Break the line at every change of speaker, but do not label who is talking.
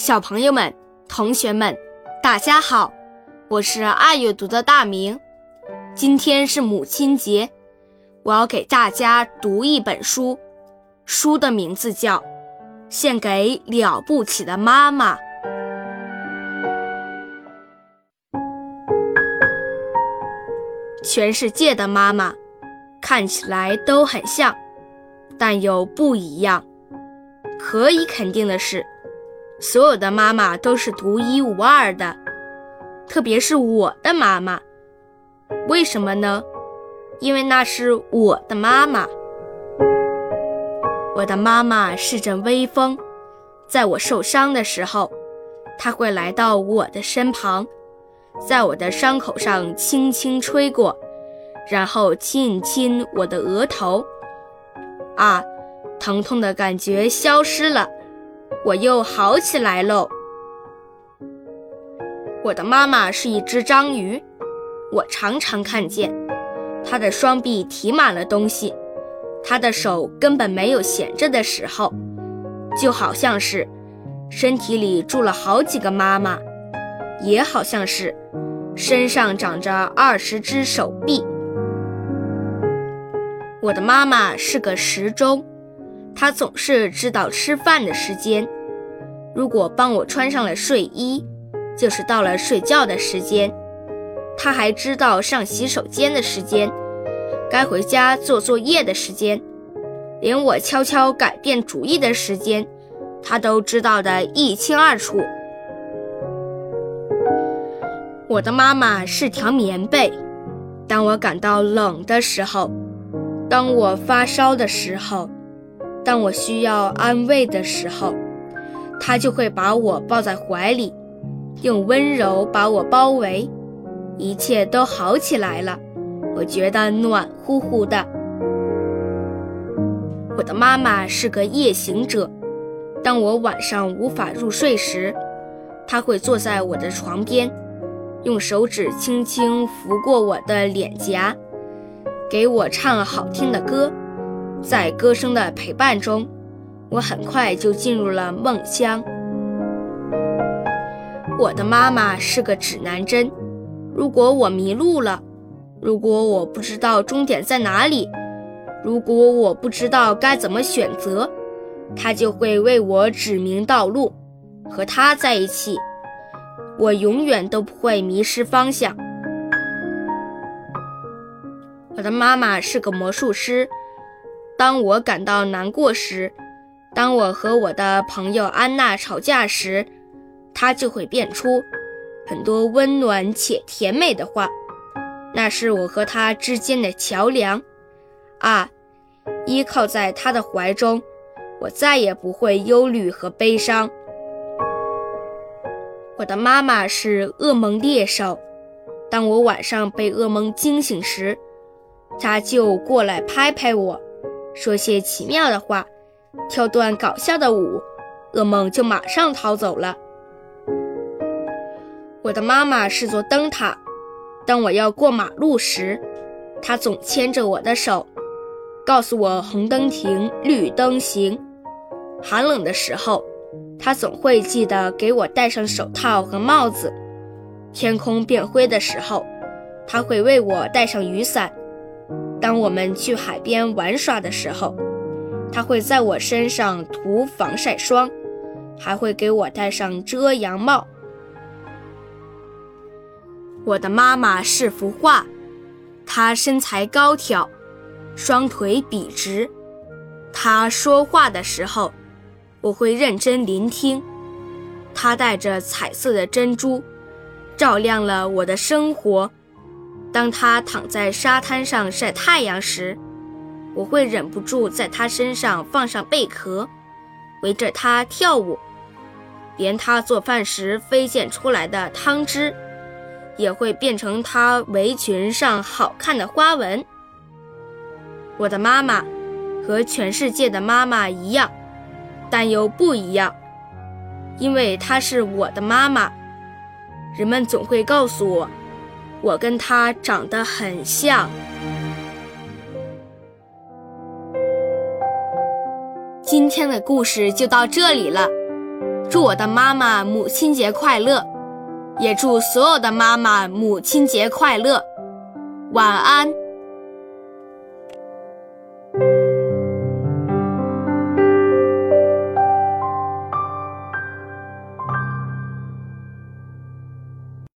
小朋友们、同学们，大家好，我是爱阅读的大明。今天是母亲节，我要给大家读一本书，书的名字叫《献给了不起的妈妈》。全世界的妈妈看起来都很像，但又不一样。可以肯定的是。所有的妈妈都是独一无二的，特别是我的妈妈。为什么呢？因为那是我的妈妈。我的妈妈是阵微风，在我受伤的时候，她会来到我的身旁，在我的伤口上轻轻吹过，然后亲一亲我的额头。啊，疼痛的感觉消失了。我又好起来喽。我的妈妈是一只章鱼，我常常看见她的双臂提满了东西，她的手根本没有闲着的时候，就好像是身体里住了好几个妈妈，也好像是身上长着二十只手臂。我的妈妈是个时钟。他总是知道吃饭的时间，如果帮我穿上了睡衣，就是到了睡觉的时间。他还知道上洗手间的时间，该回家做作业的时间，连我悄悄改变主意的时间，他都知道的一清二楚。我的妈妈是条棉被，当我感到冷的时候，当我发烧的时候。当我需要安慰的时候，他就会把我抱在怀里，用温柔把我包围，一切都好起来了。我觉得暖乎乎的。我的妈妈是个夜行者，当我晚上无法入睡时，她会坐在我的床边，用手指轻轻拂过我的脸颊，给我唱好听的歌。在歌声的陪伴中，我很快就进入了梦乡。我的妈妈是个指南针，如果我迷路了，如果我不知道终点在哪里，如果我不知道该怎么选择，她就会为我指明道路。和她在一起，我永远都不会迷失方向。我的妈妈是个魔术师。当我感到难过时，当我和我的朋友安娜吵架时，她就会变出很多温暖且甜美的话。那是我和她之间的桥梁。啊，依靠在她的怀中，我再也不会忧虑和悲伤。我的妈妈是噩梦猎手。当我晚上被噩梦惊醒时，她就过来拍拍我。说些奇妙的话，跳段搞笑的舞，噩梦就马上逃走了。我的妈妈是座灯塔，当我要过马路时，她总牵着我的手，告诉我红灯停，绿灯行。寒冷的时候，她总会记得给我戴上手套和帽子。天空变灰的时候，她会为我带上雨伞。当我们去海边玩耍的时候，他会在我身上涂防晒霜，还会给我戴上遮阳帽。我的妈妈是幅画，她身材高挑，双腿笔直。她说话的时候，我会认真聆听。她带着彩色的珍珠，照亮了我的生活。当他躺在沙滩上晒太阳时，我会忍不住在他身上放上贝壳，围着他跳舞。连她做饭时飞溅出来的汤汁，也会变成她围裙上好看的花纹。我的妈妈和全世界的妈妈一样，但又不一样，因为她是我的妈妈。人们总会告诉我，我跟她长得很像。今天的故事就到这里了，祝我的妈妈母亲节快乐，也祝所有的妈妈母亲节快乐，晚安。